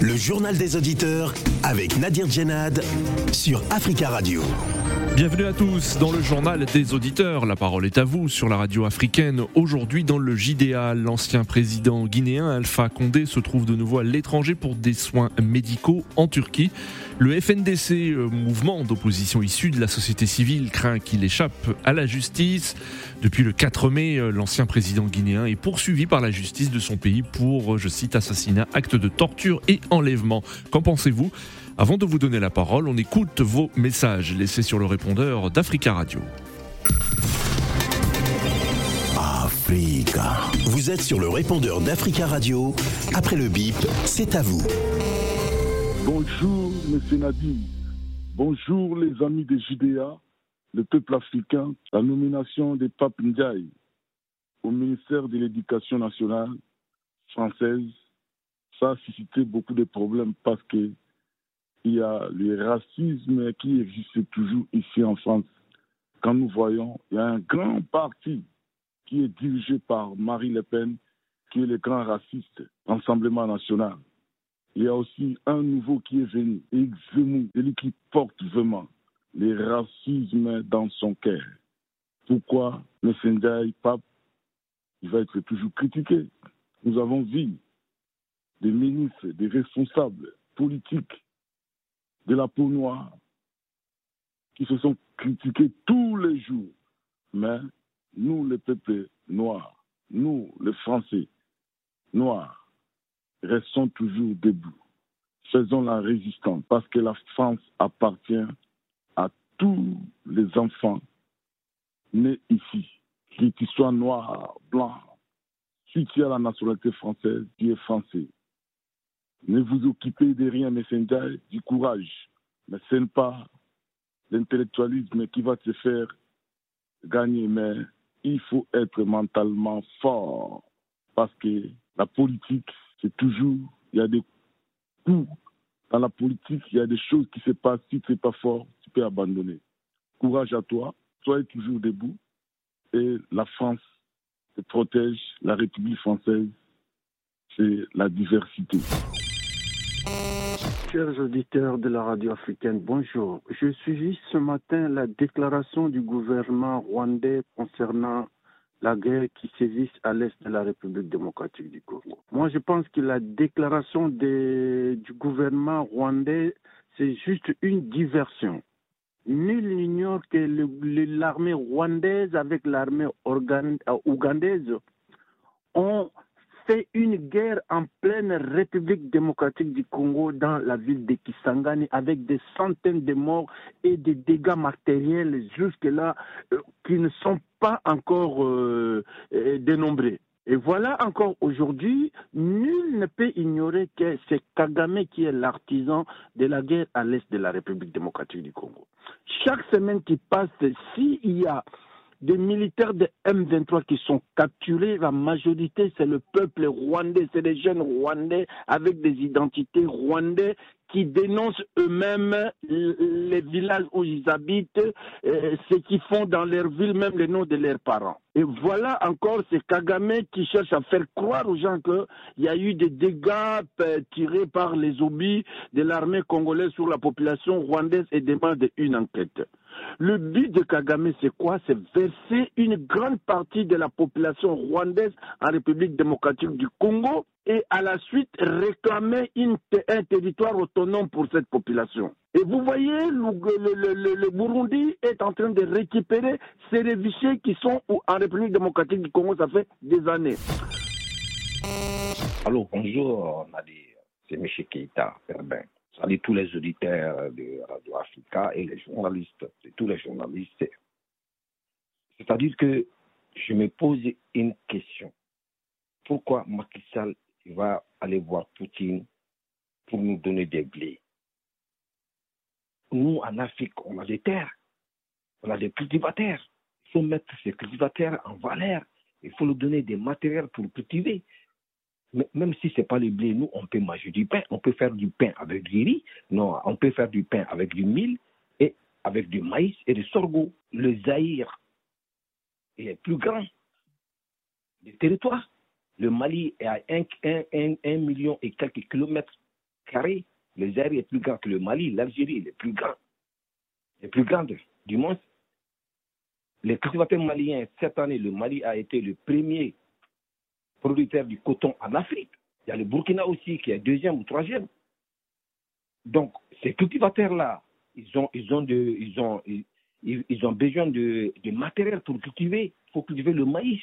Le journal des auditeurs avec Nadir Djenad sur Africa Radio. Bienvenue à tous dans le journal des auditeurs. La parole est à vous sur la radio africaine. Aujourd'hui dans le JDA, l'ancien président guinéen Alpha Condé se trouve de nouveau à l'étranger pour des soins médicaux en Turquie. Le FNDC, euh, mouvement d'opposition issu de la société civile, craint qu'il échappe à la justice. Depuis le 4 mai, euh, l'ancien président guinéen est poursuivi par la justice de son pays pour, euh, je cite, assassinat, acte de torture et enlèvement. Qu'en pensez-vous? Avant de vous donner la parole, on écoute vos messages laissés sur le répondeur d'Africa Radio. Africa. Vous êtes sur le répondeur d'Africa Radio. Après le bip, c'est à vous. Bonjour, M. Nadi. Bonjour, les amis des Judéa, le peuple africain. La nomination des Pape Ndiaye au ministère de l'Éducation nationale française, ça a suscité beaucoup de problèmes parce que il y a le racisme qui existe toujours ici en France. Quand nous voyons, il y a un grand parti qui est dirigé par Marie Le Pen, qui est le grand raciste, Rassemblement national. Il y a aussi un nouveau qui est venu, Zemmour, celui qui porte vraiment le racisme dans son cœur. Pourquoi M. Ndiaye, pape, il va être toujours critiqué? Nous avons vu des ministres, des responsables politiques de la peau noire qui se sont critiqués tous les jours. Mais nous, les peuples noirs, nous, les Français noirs, restons toujours debout. Faisons la résistance parce que la France appartient à tous les enfants nés ici, qu'ils soient noirs, blancs. Si tu as la nationalité française, tu es français. Ne vous occupez de rien, c'est du courage. Mais ce n'est pas l'intellectualisme qui va te faire gagner, mais il faut être mentalement fort. Parce que la politique, c'est toujours, il y a des coups. Dans la politique, il y a des choses qui se passent. Si tu n'es pas fort, tu peux abandonner. Courage à toi, soyez toujours debout. Et la France te protège, la République française, c'est la diversité. Chers auditeurs de la radio africaine, bonjour. Je suis ce matin la déclaration du gouvernement rwandais concernant la guerre qui sévit à l'est de la République démocratique du Congo. Moi, je pense que la déclaration du gouvernement rwandais, c'est juste une diversion. Nul n'ignore que l'armée rwandaise avec l'armée euh, ougandaise ont fait une guerre en pleine République démocratique du Congo dans la ville de Kisangani avec des centaines de morts et des dégâts matériels jusque-là euh, qui ne sont pas encore euh, euh, dénombrés. Et voilà encore aujourd'hui, nul ne peut ignorer que c'est Kagame qui est l'artisan de la guerre à l'est de la République démocratique du Congo. Chaque semaine qui passe, s'il y a des militaires de M23 qui sont capturés. La majorité, c'est le peuple rwandais, c'est des jeunes rwandais avec des identités rwandais qui dénoncent eux-mêmes les villages où ils habitent, euh, ce qu'ils font dans leur ville, même les noms de leurs parents. Et voilà encore, c'est Kagame qui cherche à faire croire aux gens qu'il y a eu des dégâts euh, tirés par les obis de l'armée congolaise sur la population rwandaise et demande une enquête. Le but de Kagame, c'est quoi? C'est verser une grande partie de la population rwandaise en République démocratique du Congo et à la suite réclamer un territoire autonome pour cette population. Et vous voyez, le, Burundi est en train de récupérer ces réfugiés qui sont en République démocratique du Congo, ça fait des années. Allô, bonjour, C'est M. Keita, Herbin. Salut tous les auditeurs de Radio Africa et les journalistes, tous les journalistes. C'est-à-dire que je me pose une question. Pourquoi Macky va aller voir Poutine pour nous donner des blés Nous, en Afrique, on a des terres, on a des cultivateurs. Il faut mettre ces cultivateurs en valeur. Il faut leur donner des matériels pour cultiver même si ce n'est pas le blé, nous, on peut manger du pain. On peut faire du pain avec du riz. Non, on peut faire du pain avec du mil et avec du maïs et du sorgho. Le Zaïre est plus grand. Le territoire, Le Mali est à 1, million et quelques kilomètres carrés. L'Algérie est plus grand que le Mali. L'Algérie est plus grand. est plus grande. Du moins, les cultivateurs maliens, cette année, le Mali a été le premier producteur du coton en Afrique. Il y a le Burkina aussi qui est deuxième ou troisième. Donc, ces cultivateurs-là, ils, ont besoin de, de, matériel pour cultiver. Il faut cultiver le maïs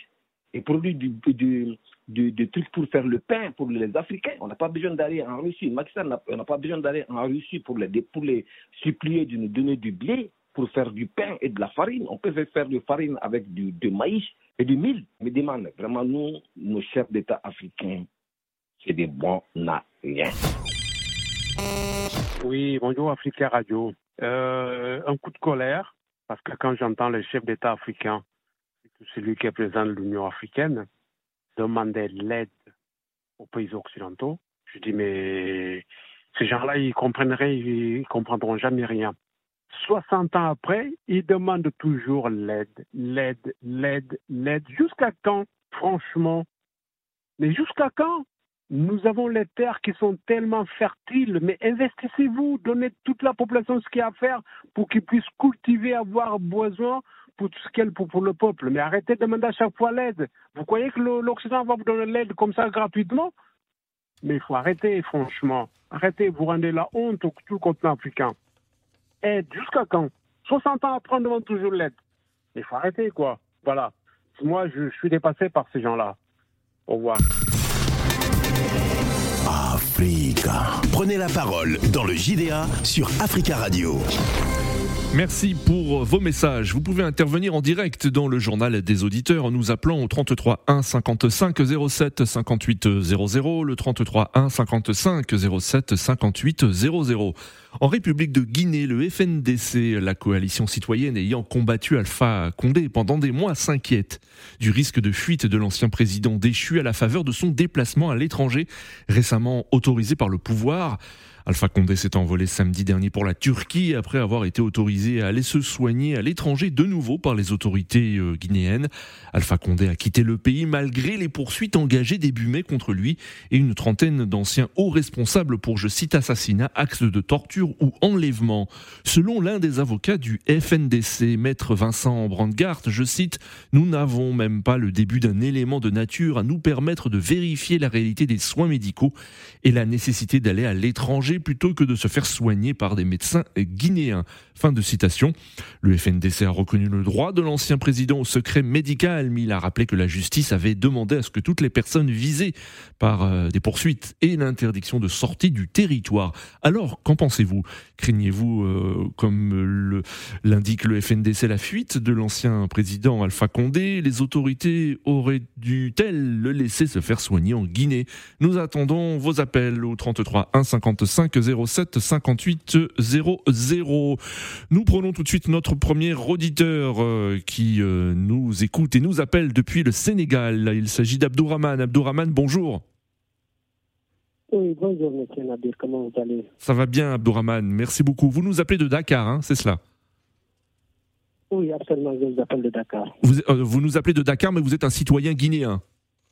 et produire du, du, trucs pour faire le pain pour les Africains. On n'a pas besoin d'aller en Russie. On n'a pas besoin d'aller en Russie pour les, supplier de nous donner du blé pour faire du pain et de la farine. On peut faire de farine avec du, maïs et du mil. Mais demande, vraiment, nous, nos chefs d'État africains, c'est des bons n'a rien. Oui, bonjour Africa Radio. Euh, un coup de colère, parce que quand j'entends les chefs d'État africains, celui qui est président de l'Union africaine, demander l'aide aux pays occidentaux, je dis mais ces gens-là, ils comprennent ils comprendront jamais rien. 60 ans après, ils demandent toujours l'aide, l'aide, l'aide, l'aide. Jusqu'à quand, franchement? Mais jusqu'à quand? Nous avons les terres qui sont tellement fertiles, mais investissez-vous, donnez toute la population ce qu'il y a à faire pour qu'ils puissent cultiver, avoir besoin pour ce qu'elle pour, pour le peuple. Mais arrêtez de demander à chaque fois l'aide. Vous croyez que l'Occident va vous donner l'aide comme ça gratuitement? Mais il faut arrêter, franchement. Arrêtez, vous rendez la honte au tout continent africain. Aide, jusqu'à quand? 60 ans après, on demande toujours l'aide. Il faut arrêter, quoi. Voilà. Moi, je suis dépassé par ces gens-là. Au revoir. Africa. Prenez la parole dans le JDA sur Africa Radio. Merci pour vos messages. Vous pouvez intervenir en direct dans le journal des auditeurs en nous appelant au 33 1 55 07 58 00, le 33 1 55 07 58 00. En République de Guinée, le FNDC, la coalition citoyenne ayant combattu Alpha Condé pendant des mois, s'inquiète du risque de fuite de l'ancien président déchu à la faveur de son déplacement à l'étranger, récemment autorisé par le pouvoir. Alpha Condé s'est envolé samedi dernier pour la Turquie après avoir été autorisé à aller se soigner à l'étranger de nouveau par les autorités euh, guinéennes. Alpha Condé a quitté le pays malgré les poursuites engagées début mai contre lui et une trentaine d'anciens hauts responsables pour, je cite, assassinat, acte de torture ou enlèvement. Selon l'un des avocats du FNDC, maître Vincent Brandgart, je cite, nous n'avons même pas le début d'un élément de nature à nous permettre de vérifier la réalité des soins médicaux et la nécessité d'aller à l'étranger plutôt que de se faire soigner par des médecins guinéens. Fin de citation. Le FNDC a reconnu le droit de l'ancien président au secret médical, mais il a rappelé que la justice avait demandé à ce que toutes les personnes visées par euh, des poursuites et l'interdiction de sortie du territoire. Alors, qu'en pensez-vous? Craignez-vous, euh, comme l'indique le FNDC, la fuite de l'ancien président Alpha Condé? Les autorités auraient dû-elles le laisser se faire soigner en Guinée? Nous attendons vos appels au 33 1 55 07 58 00. Nous prenons tout de suite notre premier auditeur euh, qui euh, nous écoute et nous appelle depuis le Sénégal. Il s'agit d'Abdourahman. Abdourahman, bonjour. Oui, bonjour, monsieur Nadir. Comment vous allez? Ça va bien, Abdourahman. Merci beaucoup. Vous nous appelez de Dakar, hein, c'est cela? Oui, absolument. Je vous appelle de Dakar. Vous, euh, vous nous appelez de Dakar, mais vous êtes un citoyen guinéen.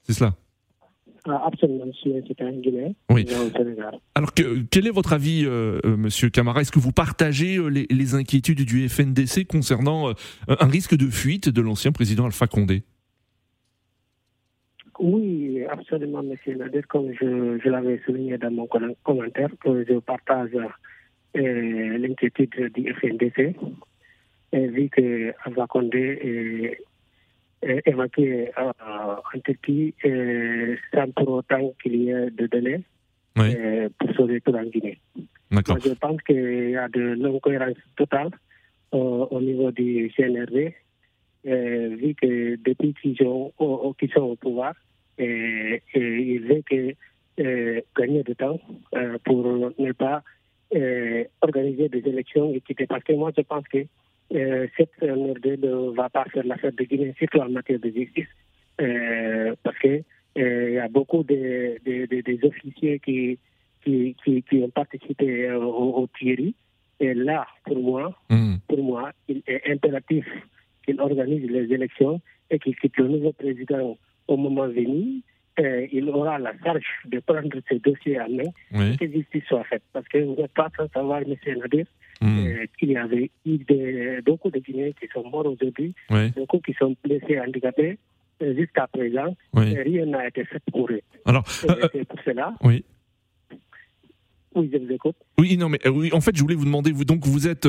C'est cela? Absolument, c'est un Guinéen. Oui. Alors, que, quel est votre avis, euh, euh, monsieur Camara? Est-ce que vous partagez euh, les, inquiétudes du FNDC concernant un risque de fuite de l'ancien président Alpha Condé? Oui, absolument, monsieur Nadir. Comme je, l'avais souligné dans mon commentaire, que je partage l'inquiétude du FNDC, vu que Alpha Condé euh, en Turquie sans pour autant qu'il y ait de délai euh, pour sauver tout en Guinée. je pense qu'il y a de l'incohérence totale euh, au niveau du CNRD, vu que depuis qu'ils sont, sont, au pouvoir, et, ils veulent que, gagner du temps pour ne pas organiser des élections équitées. Parce que moi, je pense que euh, cette CNRD ne va pas faire l'affaire de Guinée, surtout en matière de justice, euh, parce qu'il euh, y a beaucoup de, des officiers qui, qui, qui, ont participé au, au Et là, pour moi, hmm. pour moi, il est impératif qu'il organise les élections et qu'il quitte le nouveau président au moment venu. Il aura la charge de prendre ces dossiers en main, que justice soit faite. Parce que vous n'êtes pas sans savoir, M. Nadir, hmm. qu'il y avait eu beaucoup de Guinéens qui sont morts aujourd'hui, beaucoup qui sont blessés, handicapés jusqu'à présent, rien n'a été fait pour eux. Alors, c'est pour cela. Oui. Oui, non, mais euh, oui, en fait, je voulais vous demander, vous donc vous êtes,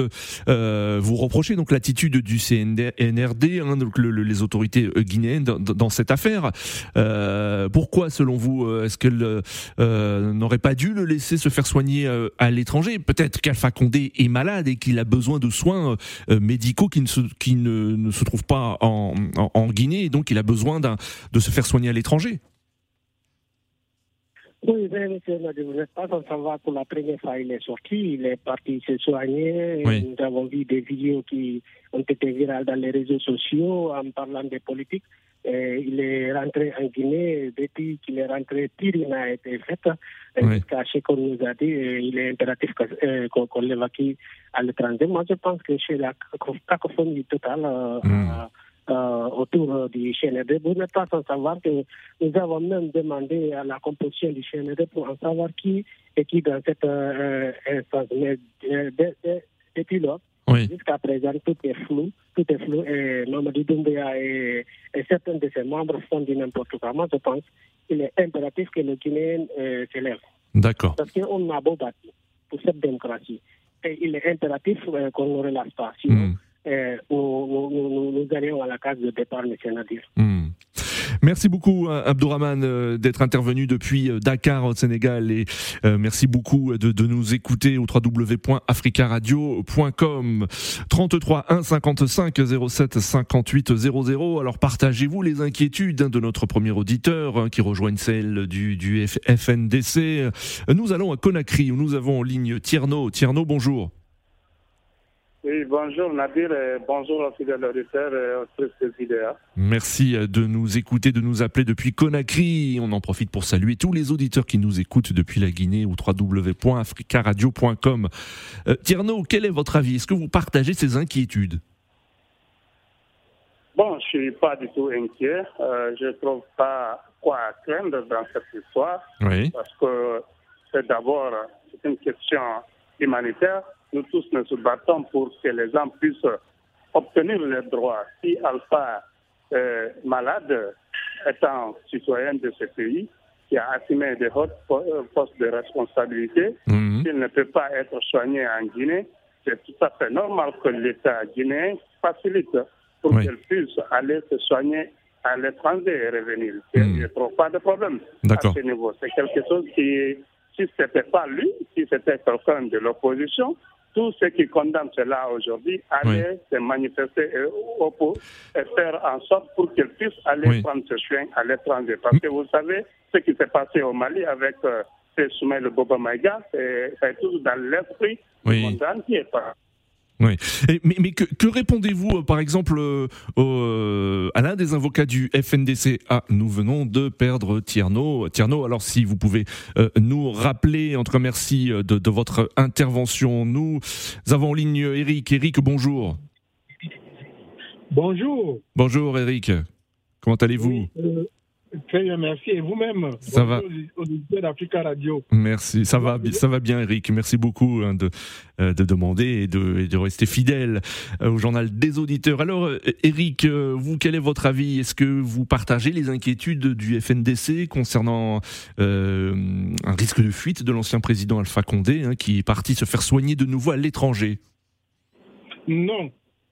euh, vous reprochez donc l'attitude du CNRD, hein, donc les autorités euh, guinéennes dans, cette affaire. pourquoi, selon vous, est-ce qu'elle n'aurait pas dû le laisser se faire soigner à l'étranger? Peut-être qu'Alpha Condé est malade et qu'il a besoin de soins médicaux qui ne se, qui ne, se trouvent pas en, en Guinée, et donc il a besoin de se faire soigner à l'étranger. Oui, mais monsieur, vous n'êtes pas sans savoir pour la première fois, il est sorti, il est parti se soigner. Nous avons vu des vidéos qui ont été virales dans les réseaux sociaux en parlant des politiques. il est rentré en Guinée, depuis qu'il est rentré, pire n'a été fait. Jusqu'à ce qu'on nous a dit, il est impératif euh, qu'on l'évacue à l'étranger. Moi, je pense que chez la cacophonie totale, euh, mm. Euh, autour du CNRD. Vous n'êtes pas sans savoir que nous avons même demandé à la composition du CNRD pour en savoir qui est qui dans cette euh, instance. Mais euh, depuis lors, jusqu'à présent, tout est flou. Tout est flou et Mamadi Doumbéa et, certains de ses membres font du n'importe quoi. Moi, je pense qu'il est impératif que le Guinéen s'élève. D'accord. Parce qu'on a beau bâti pour cette démocratie. Et il est impératif qu'on ne relâche pas. Sinon, hmm. Euh, nous, nous, allions à la case de départ, M. Nadir. Hmm. Merci beaucoup hein, Abdourahman euh, d'être intervenu depuis euh, Dakar au Sénégal et merci beaucoup de, nous écouter au www.africaradio.com 33 1 55 07 58 00 alors partagez-vous les inquiétudes hein, de notre premier auditeur hein, qui rejoignent celle du, du FNDC nous allons à Conakry où nous avons en ligne Tierno Tierno bonjour oui, bonjour Nadir et bonjour aux fidèles auditeurs et aux vidéos. Merci de nous écouter, de nous appeler depuis Conakry. On en profite pour saluer tous les auditeurs qui nous écoutent depuis la Guinée ou www.africaradio.com. Euh, Tierno, quel est votre avis? Est-ce que vous partagez ces inquiétudes? Bon, je ne suis pas du tout inquiet. Euh, je ne trouve pas quoi craindre dans cette histoire. Oui. Parce que c'est d'abord une question humanitaire nous tous nous battons pour que les gens puissent obtenir leurs droits. Si Alpha est malade, étant citoyen de ce pays, qui a assumé de hautes euh, postes de responsabilité, mhm. s'il ne peut pas être soigné en Guinée, c'est tout à fait normal que l'État guinéen facilite pour qu'il puisse aller se soigner à l'étranger et revenir. Il n'y a pas de problème à ce niveau. C'est quelque chose qui, si ce n'était pas lui, si c'était quelqu'un de l'opposition, tous ceux qui condamnent cela aujourd'hui allaient se manifester et, faire en sorte pour qu'ils puissent aller prendre ce soin à l'étranger. Parce que vous savez, ce qui s'est passé au Mali avec euh, le Boba Maïga, c'est tout dans l'esprit du monde entier. Oui. mais, que, répondez-vous, euh, par exemple, euh, euh, à l'un des avocats du FNDC Ah, nous venons de perdre Tierno. Tierno, alors si vous pouvez nous rappeler, en tout cas merci de, votre intervention. Nous avons en ligne Eric. Eric, bonjour. Bonjour. Bonjour Eric. Comment allez-vous? Très bien, merci. Et vous-même Ça va. d'Africa Radio. Merci. Ça va, ça va bien, Eric. Merci beaucoup hein, de, euh, de demander et de, de, rester fidèle euh, au journal des auditeurs. Alors, Eric, euh, vous, quel est votre avis? Est-ce que vous partagez les inquiétudes du FNDC concernant un risque de fuite de l'ancien président Alpha Condé, hein, qui est parti se faire soigner de nouveau à l'étranger? Non.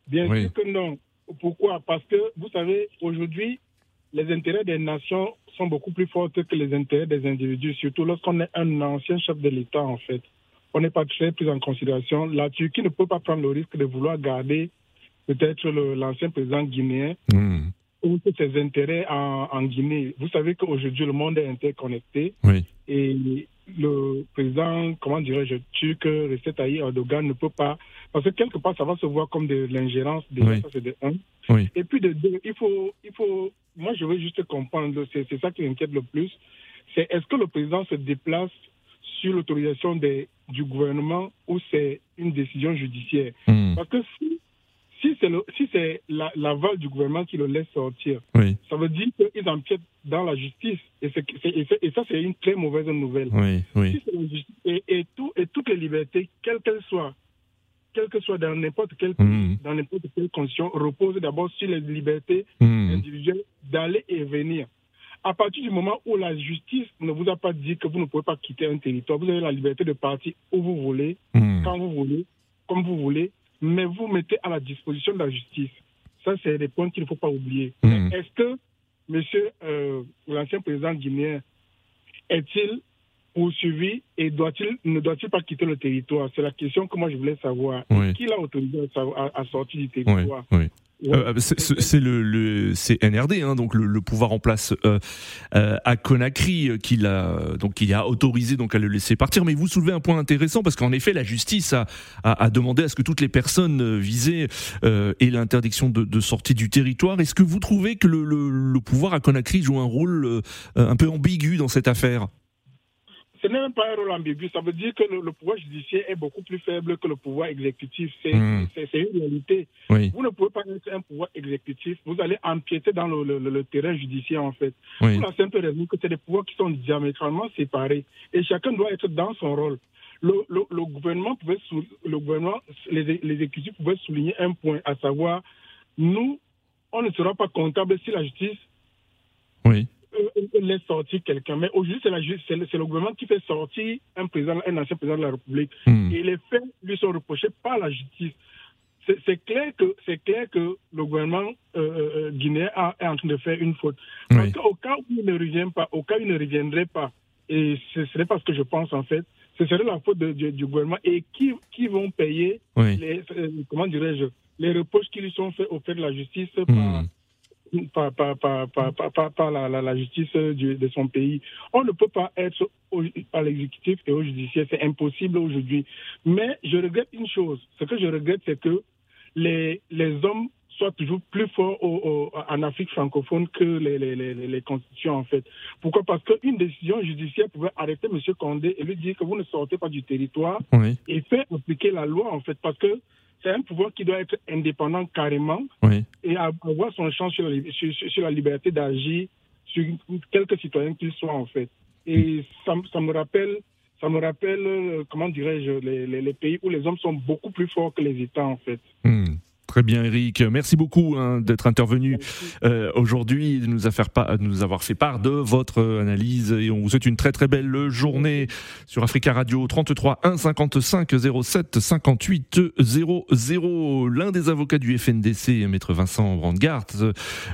Bien sûr que non. Pourquoi? Parce que, vous savez, aujourd'hui, les intérêts des nations sont beaucoup plus forts que les intérêts des individus, surtout lorsqu'on est un ancien chef de l'État, en fait. On n'est pas très pris en considération. La Turquie ne peut pas prendre le risque de vouloir garder peut-être l'ancien président guinéen hmm. ou ses intérêts en, Guinée. Vous savez qu'aujourd'hui, le monde est interconnecté. Et le président, comment dirais-je, turc, Recep Tayyip Erdogan ne peut pas. Parce que quelque part, ça va se voir comme de l'ingérence, de un. Et puis de deux, il faut, il faut. Moi, je veux juste comprendre, c'est ça qui m'inquiète le plus. C'est est-ce que le président se déplace sur l'autorisation du gouvernement ou c'est une décision judiciaire? Hmm. Parce que si si c'est si c'est l'aval du gouvernement qui le laisse sortir, ça veut dire qu'ils empiètent dans la justice. Et, et, ça, c'est une très mauvaise nouvelle. et, et, tout, et toutes les libertés, quelles qu'elles soient, quelles que soient dans n'importe quelle, mmh. dans n'importe quelle condition, reposent d'abord sur les libertés mmh. individuelles d'aller et venir. À partir du moment où la justice ne vous a pas dit que vous ne pouvez pas quitter un territoire, vous avez la liberté de partir où vous voulez, mmh. quand vous voulez, comme vous voulez, mais vous mettez à la disposition de la justice. Ça, c'est des points qu'il ne faut pas oublier. Hmm. Est-ce que monsieur euh, l'ancien président guinéen est-il poursuivi et doit-il, ne doit-il pas quitter le territoire? C'est la question que moi je voulais savoir. Qui l'a autorisé à, sortir du territoire? Euh, c'est le, le c'est NRD, hein, donc le, pouvoir en place euh, euh, à Conakry, qui l'a donc qui a autorisé donc à le laisser partir. Mais vous soulevez un point intéressant parce qu'en effet, la justice a, a, demandé à ce que toutes les personnes visées aient l'interdiction de, de, sortie du territoire. Est-ce que vous trouvez que le, le, pouvoir à Conakry joue un rôle un peu ambigu dans cette affaire? Ce n'est même pas un rôle ambigu. Ça veut dire que le, pouvoir judiciaire est beaucoup plus faible que le pouvoir exécutif. C'est hmm. une réalité. Vous ne pouvez pas être un pouvoir exécutif. Vous allez empiéter dans le, terrain judiciaire, en fait. Pour la simple raison que c'est des pouvoirs qui sont diamétralement séparés. Et chacun doit être dans son rôle. Le, gouvernement pouvait, le gouvernement, les, les exécutifs pouvaient souligner un point, à savoir, nous, on ne sera pas comptable si la justice oui laisse sortir quelqu'un. Mais aujourd'hui, c'est, le gouvernement qui fait sortir un président, un ancien président de la République. Hmm. Et les faits lui sont reprochés par la justice. C'est, clair que c'est clair que le gouvernement euh, euh, euh, guinéen est en train de faire une faute. Parce qu'au cas où il ne revient pas, au cas où il ne reviendrait pas, et ce n'est pas ce que je pense en fait, ce serait la faute du, gouvernement et qui, qui vont payer les, comment dirais-je, les reproches qui lui sont faits auprès de la justice par, hmm par, par, par, par la, la, justice de son pays. On ne peut pas être à l'exécutif et au judiciaire, c'est impossible aujourd'hui. Mais je regrette une chose. Ce que je regrette, c'est que les, les hommes soient toujours plus forts en Afrique francophone que les, les, les, constitutions, en fait. Pourquoi? Parce qu'une décision judiciaire pouvait arrêter M. Condé et lui dire que vous ne sortez pas du territoire et faire appliquer la loi, en fait. Parce que c'est un pouvoir qui doit être indépendant carrément et avoir son champ sur la, sur, la liberté d'agir sur quelques citoyens qu'ils soient en fait. Et ça, ça, me rappelle, ça me rappelle, euh, comment dirais-je, les, les, pays où les hommes sont beaucoup plus forts que les États en fait. Hmm. Très bien, Eric. Merci beaucoup hein, d'être intervenu euh, aujourd'hui, de nous, de nous avoir fait part de votre analyse. Et on vous souhaite une très très belle journée sur Africa Radio 33 1 55 07 58 00. L'un des avocats du FNDC, maître Vincent Brandgart,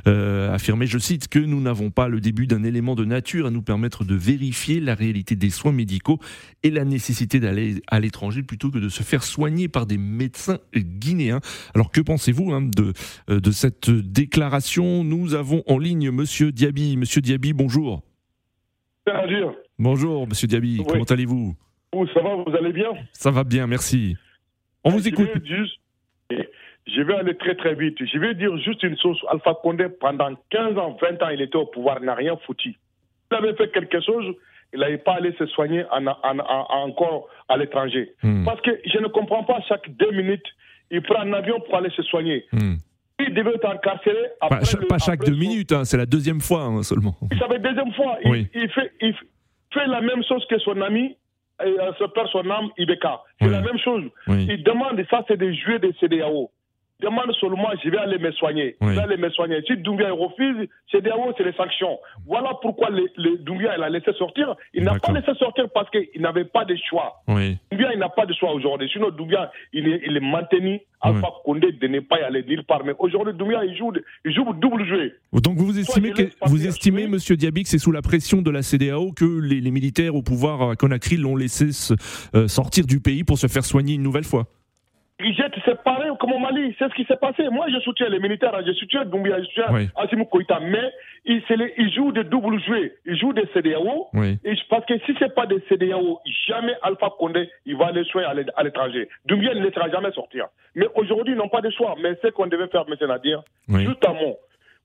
euh, affirmait, je cite, que nous n'avons pas le début d'un élément de nature à nous permettre de vérifier la réalité des soins médicaux et la nécessité d'aller à l'étranger plutôt que de se faire soigner par des médecins guinéens. Alors que pensez-vous hein, de, euh, de cette déclaration? Nous avons en ligne Monsieur Diaby. Monsieur Diaby, bonjour. Bonjour, Monsieur Diaby. Comment allez-vous? Ça va, vous allez bien? Ça va bien, merci. On vous écoute. je vais aller très très vite. Je vais dire juste une chose. Alpha Condé, pendant 15 ans, 20 ans, il était au pouvoir, il n'a rien foutu. Il avait fait quelque chose, il n'avait pas allé se soigner en, encore à l'étranger. Hmm. Parce que je ne comprends pas chaque deux minutes, il prend un avion pour aller se soigner. Hmm. Il devait être incarcéré. Après pas, chaque deux minutes, hein, c'est la deuxième fois hein, seulement. La deuxième fois. Il, fait, il fait la même chose que son ami, euh, se perd son âme, Ibeka. C'est la même chose. Il demande, ça c'est des jouets des CDAO demande seulement, je vais aller me soigner. Je vais aller me soigner. Si Doumbia refuse, c'est c'est les sanctions. Voilà pourquoi le, Doumbia il a laissé sortir. Il n'a pas laissé sortir parce qu'il n'avait pas de choix. Doumbia, il n'a pas de choix aujourd'hui. Sinon, Doumbia, il est, il est maintenu. Alpha Condé de ne pas y aller nulle part. Mais aujourd'hui, Doumbia, il joue, il joue double jeu. Donc vous estimez, que, vous estimez Monsieur Diaby, que c'est sous la pression de la CDAO que les, militaires au pouvoir à Conakry l'ont laissé euh, sortir du pays pour se faire soigner une nouvelle fois? C'est pareil comme au Mali, c'est ce qui s'est passé. Moi, je soutiens les militaires, je soutiens Doumbia, je soutiens oui. Asimou Koïta, mais ils, il jouent des doubles jouets, ils jouent des CDAO, et parce que si c'est pas des CDAO, jamais Alpha Condé, il va aller soigner à l'étranger. Doumbia ne laissera jamais sortir. Mais aujourd'hui, ils n'ont pas de choix. Mais ce qu'on devait faire, M. Nadir, justement,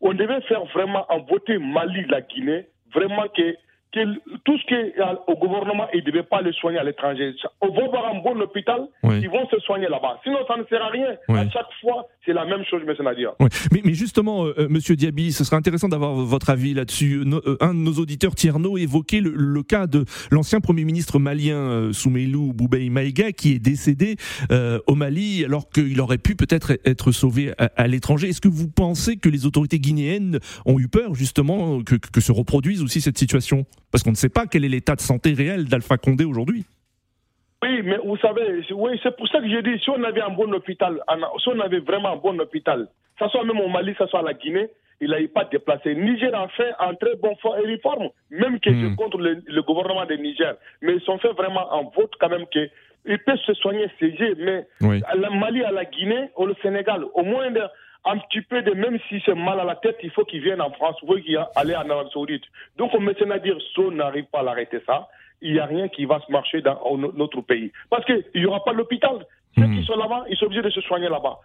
on devait faire vraiment en voter Mali, la Guinée, vraiment que tout ce qui est au gouvernement, ils ne devaient pas le soigner à l'étranger. On va voir un bon hôpital, ils vont se soigner là-bas. Sinon, ça ne sert à rien. À chaque fois, c'est la même chose, M. Nadir. Mais, mais, justement. Euh, euh, Monsieur Diaby, ce serait intéressant d'avoir votre avis là-dessus. Euh, un de nos auditeurs, Tierno, évoquait le, cas de l'ancien Premier ministre malien Soumeilou Boubei Maïga, qui est décédé au Mali alors qu'il aurait pu peut-être être sauvé à, l'étranger. Est-ce que vous pensez que les autorités guinéennes ont eu peur justement que, que se reproduise aussi cette situation? Parce qu'on ne sait pas quel est l'état de santé réel d'Alpha Condé aujourd'hui. Oui, mais vous savez, oui, c'est pour ça que j'ai dit, si on avait un bon hôpital, si on avait vraiment un bon hôpital, ce soit même au Mali, ce soit à la Guinée, il n'avait pas déplacé. Niger a fait un très bon réforme, même que hmm. contre le, gouvernement de Niger. Mais ils ont fait vraiment un vote quand même que ils peuvent se soigner CG, mais à la Mali, à la Guinée, au Sénégal, au moins un petit peu de, même si c'est mal à la tête, il faut qu'il vienne en France, il faut qu'il aille en Arabie Saoudite. Donc, on maintenant à dire, si on n'arrive pas à l'arrêter ça, il n'y a rien qui va se marcher dans notre pays. Parce qu'il n'y aura pas l'hôpital. Ceux hmm. qui sont là-bas, ils sont obligés de se soigner là-bas.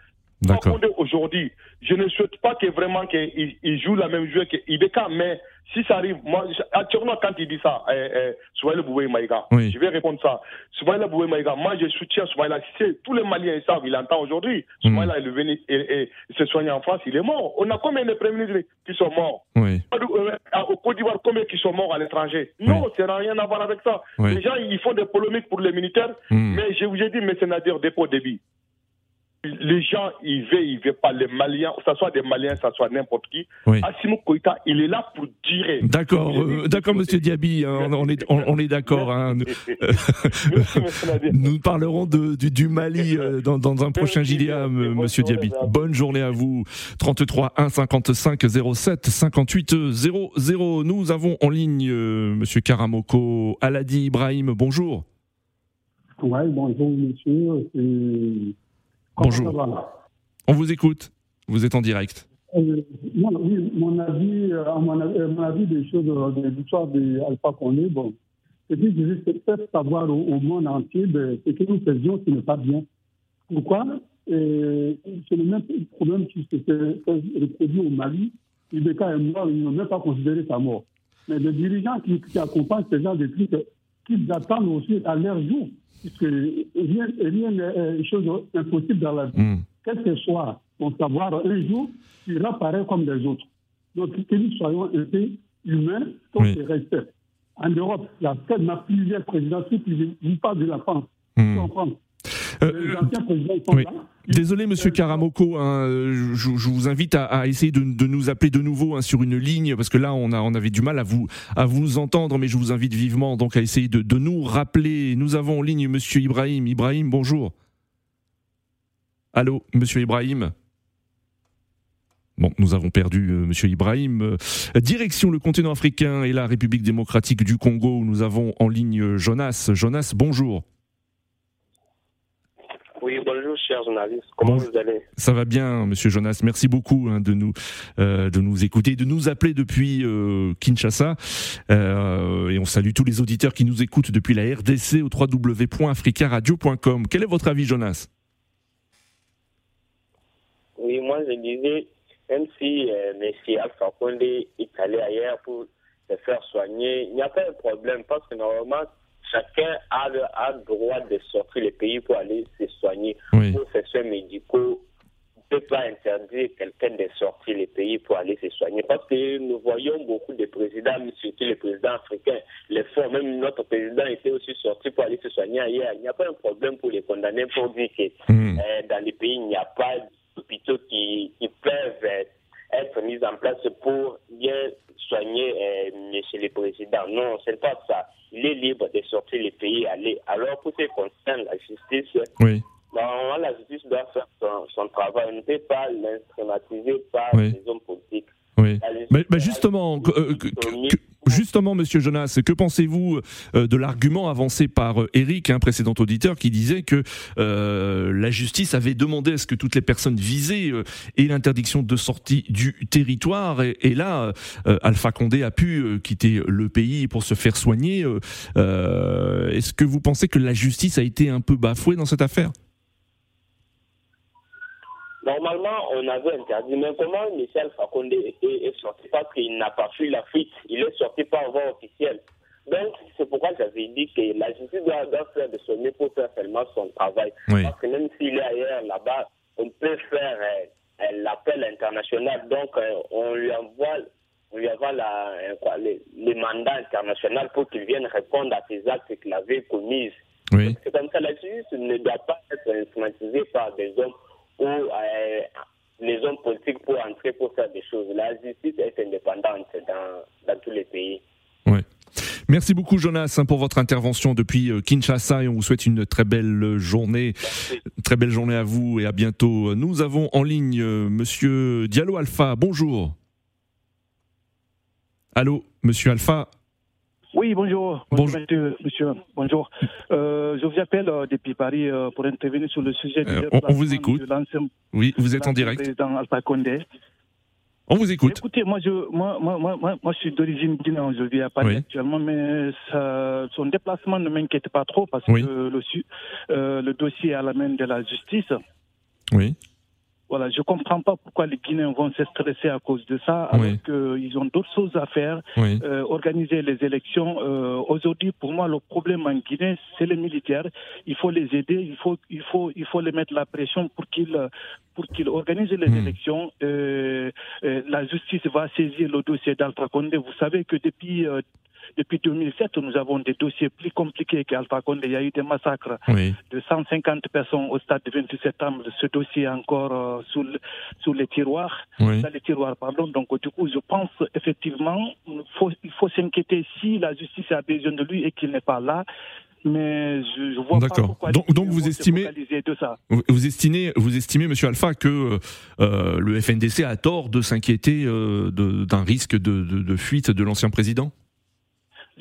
Aujourd'hui, je ne souhaite pas que vraiment qu'il joue la même jeu que Ibeka, mais si ça arrive, moi, actuellement, quand il dit ça, eh, eh, Soumaïla Boué Maïga, je vais répondre ça. Soumaïla Boué Maïga, moi, je soutiens Soumaïla. Tous les Maliens savent, il entend aujourd'hui, mm. Soumaïla est venu et, se soigner en France, il est mort. On a combien de premiers ministres qui sont morts? Oui. Euh, au Côte d'Ivoire, combien qui sont morts à l'étranger? Non, ça n'a rien à voir avec ça. Les gens, ils font des polémiques pour les militaires, mm. mais je vous ai dit, mais c'est à dire dépôt débit les gens, ils veulent, ils veulent pas les Maliens, que ce soit des Maliens, que ce soit n'importe qui. Oui. Koïta, il est là pour dire. D'accord, euh, d'accord, Monsieur Diaby, hein, on, est, on, est d'accord. Hein. Nous parlerons de, du, Mali euh, dans, dans, un prochain JDA, Monsieur Diaby. Bonne journée à vous. 33 1 55 07 58 00. Nous avons en ligne euh, Monsieur Karamoko Aladi Ibrahim. Bonjour. Oui, bonjour, monsieur. Bonjour. On vous écoute. Vous êtes en direct. Euh, oui, mon avis, euh, mon, avis, euh, mon avis des choses de l'histoire d'Alpha Condé, bon, c'est que je veux faire savoir au, monde entier ben, ce que nous faisions qui n'est pas bien. Pourquoi? C'est le même problème qui s'est reproduit au Mali. Ibeka est mort, ils n'ont même pas considéré sa mort. Mais les dirigeants qui, qui accompagnent ces gens de trucs, qu'ils attendent aussi à leur jour puisque rien n'est chose impossible dans la vie. Mm. Quel que soit ton savoir, un jour, tu pareil comme les autres. Donc, que nous soyons un pays humain, qu'on se respecte. En Europe, il y a tellement plusieurs présidents, qui ne parlent de la France. Euh, Désolé, Monsieur Karamoko, hein, je, vous invite à, essayer de, nous appeler de nouveau hein, sur une ligne parce que là, on, a, on avait du mal à vous à vous entendre, mais je vous invite vivement donc à essayer de, nous rappeler. Nous avons en ligne Monsieur Ibrahim. Ibrahim, bonjour. Allô, Monsieur Ibrahim? Bon, nous avons perdu euh, Monsieur Ibrahim. Euh, direction le continent africain et la République démocratique du Congo. Nous avons en ligne Jonas. Jonas, bonjour. Oui, bonjour, chers journalistes. Comment vous allez? Ça va bien, monsieur Jonas. Merci beaucoup hein, de, nous, euh, de nous écouter, de nous appeler depuis euh, Kinshasa. Euh, et on salue tous les auditeurs qui nous écoutent depuis la RDC au www.africaradio.com. Quel est votre avis, Jonas? Oui, moi, je disais, même si euh, M. Alpha Condé est allé ailleurs pour se faire soigner, il n'y a pas de problème parce que normalement, chacun a le droit de sortir le pays pour aller se soigner. Pour ses soins médicaux, on ne peut pas interdire quelqu'un de sortir le pays pour aller se soigner. Parce que nous voyons beaucoup de présidents, surtout les présidents africains, les font. Même notre président était aussi sorti pour aller se soigner ailleurs. Il n'y a pas un problème pour les condamner pour dire que hmm. euh, dans les pays, il n'y a pas d'hôpitaux qui, qui peuvent être mis en place pour bien soigner euh, Monsieur le Président. Non, c'est pas ça. Il est libre de sortir le pays aller. Alors, pour ce qui concerne la justice, oui. la justice doit faire son, travail. On ne peut pas l'instrumentaliser par les hommes politiques. Oui. Mais, justement, justement, Monsieur Jonas, que pensez-vous euh, de l'argument avancé par euh, Eric, un précédent auditeur, qui disait que la justice avait demandé à ce que toutes les personnes visées aient l'interdiction de sortie du territoire, et, là, Alpha Condé a pu quitter le pays pour se faire soigner. Est-ce que vous pensez que la justice a été un peu bafouée dans cette affaire? Normalement, on avait interdit, mais comment Michel Fakonde est, sorti? Parce qu'il n'a pas fui la fuite, il est sorti par voie officielle. Donc, c'est pourquoi j'avais dit que la justice doit, faire de son mieux pour faire seulement son travail. Parce que même s'il est ailleurs là-bas, on peut faire euh, l'appel international. Donc, euh, on lui envoie, on lui envoie la, quoi, les, mandats internationaux pour qu'il vienne répondre à ces actes qu'il avait commis. C'est comme ça, la justice ne doit pas être instrumentalisée par des hommes ou euh, les hommes politiques pour entrer pour faire des choses. La justice est indépendante dans, dans tous les pays. Oui. Merci beaucoup Jonas hein, pour votre intervention depuis euh, Kinshasa et on vous souhaite une très belle journée. Très belle journée à vous et à bientôt. Nous avons en ligne euh, monsieur Diallo Alpha. Bonjour. Allô, monsieur Alpha? Oui, bonjour. Bonjour, monsieur. Bonjour. Euh, je vous appelle euh, depuis Paris euh, pour intervenir sur le sujet de on, vous écoute. oui, vous êtes en direct. Président Alpha Condé. On vous écoute. Écoutez, moi, je, moi, moi, moi, moi, je suis d'origine guinéenne, je vis à Paris actuellement, mais son déplacement ne m'inquiète pas trop parce que le, le dossier est à la main de la justice. Oui. Voilà, je comprends pas pourquoi les Guinéens vont se stresser à cause de ça, alors qu'ils ont d'autres choses à faire. Euh, organiser les élections. Euh, aujourd'hui, pour moi, le problème en Guinée, c'est les militaires. Il faut les aider, il faut, il faut, il faut les mettre la pression pour qu'ils, pour qu'ils organisent les hmm. élections. Euh, la justice va saisir le dossier d'Alpha Condé. Vous savez que depuis depuis 2007, nous avons des dossiers plus compliqués qu'Alpha Condé. Il y a eu des massacres de 150 personnes au stade du 28 septembre. Ce dossier est encore euh, sous, sous, les tiroirs, dans les tiroirs, pardon. Donc, du coup, je pense effectivement, faut, il faut s'inquiéter si la justice a besoin de lui et qu'il n'est pas là mais je, vois pas pourquoi donc, donc vous estimez de ça. Vous estimez, vous estimez, Monsieur Alpha, que euh, le FNDC a tort de s'inquiéter euh, d'un risque de, de, de, fuite de l'ancien président?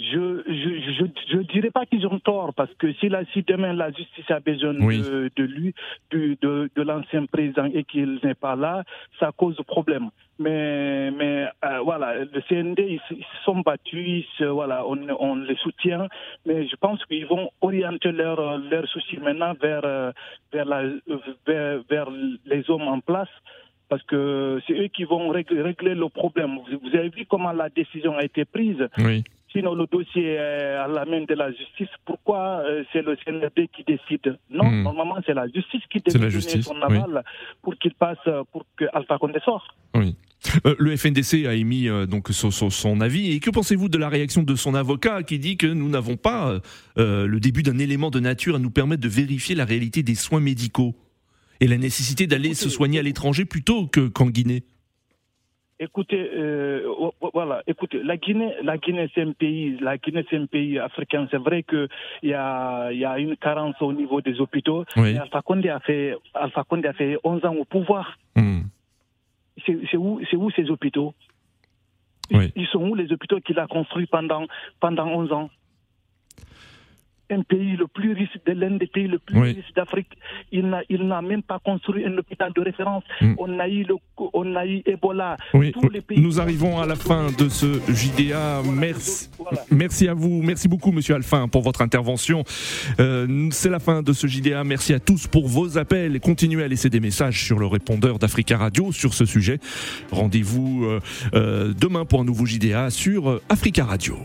Je je, je, dirais pas qu'ils ont tort parce que si, la, si demain la justice a besoin de, de, lui, de, de, de l'ancien président et qu'il n'est pas là, ça cause problème. Mais, mais euh, voilà, le CND, ils, se sont battus, voilà, on, on, les soutient, mais je pense qu'ils vont orienter leurs leur soucis maintenant vers, euh, vers, la, vers, vers les hommes en place parce que c'est eux qui vont régler le problème. Vous avez vu comment la décision a été prise? Oui. Sinon, le dossier est à la main de la justice. Pourquoi euh, c'est le CNRD qui décide? Non, hmm. normalement, c'est la justice qui décide de son aval pour qu'il passe, pour que Alpha Condé sorte. Oui. Euh, le FNDC a émis euh, donc son, avis. Et que pensez-vous de la réaction de son avocat qui dit que nous n'avons pas le début d'un élément de nature à nous permettre de vérifier la réalité des soins médicaux et la nécessité d'aller se soigner à l'étranger plutôt qu'en Guinée? Écoutez, euh, voilà, écoutez, la Guinée, la Guinée c'est un pays, la Guinée c'est un pays africain. C'est vrai qu'il y a, y a une carence au niveau des hôpitaux. Alpha Condé a fait, Alpha Condé a fait 11 ans au pouvoir. Hmm. C'est où, c'est où ces hôpitaux? Ils sont où les hôpitaux qu'il a construits pendant pendant 11 ans? Un pays le plus riche, de l'un des pays le plus riches d'Afrique. Il n'a, il n'a même pas construit un hôpital de référence. Mm. On a eu le, on a eu Ebola. Nous arrivons à la fin de ce JDA. Merci, merci à vous, merci beaucoup, Monsieur Alphin, pour votre intervention. Euh, c'est la fin de ce JDA. Merci à tous pour vos appels continuez à laisser des messages sur le répondeur d'Africa Radio sur ce sujet. Rendez-vous euh, euh, demain pour un nouveau JDA sur Africa Radio.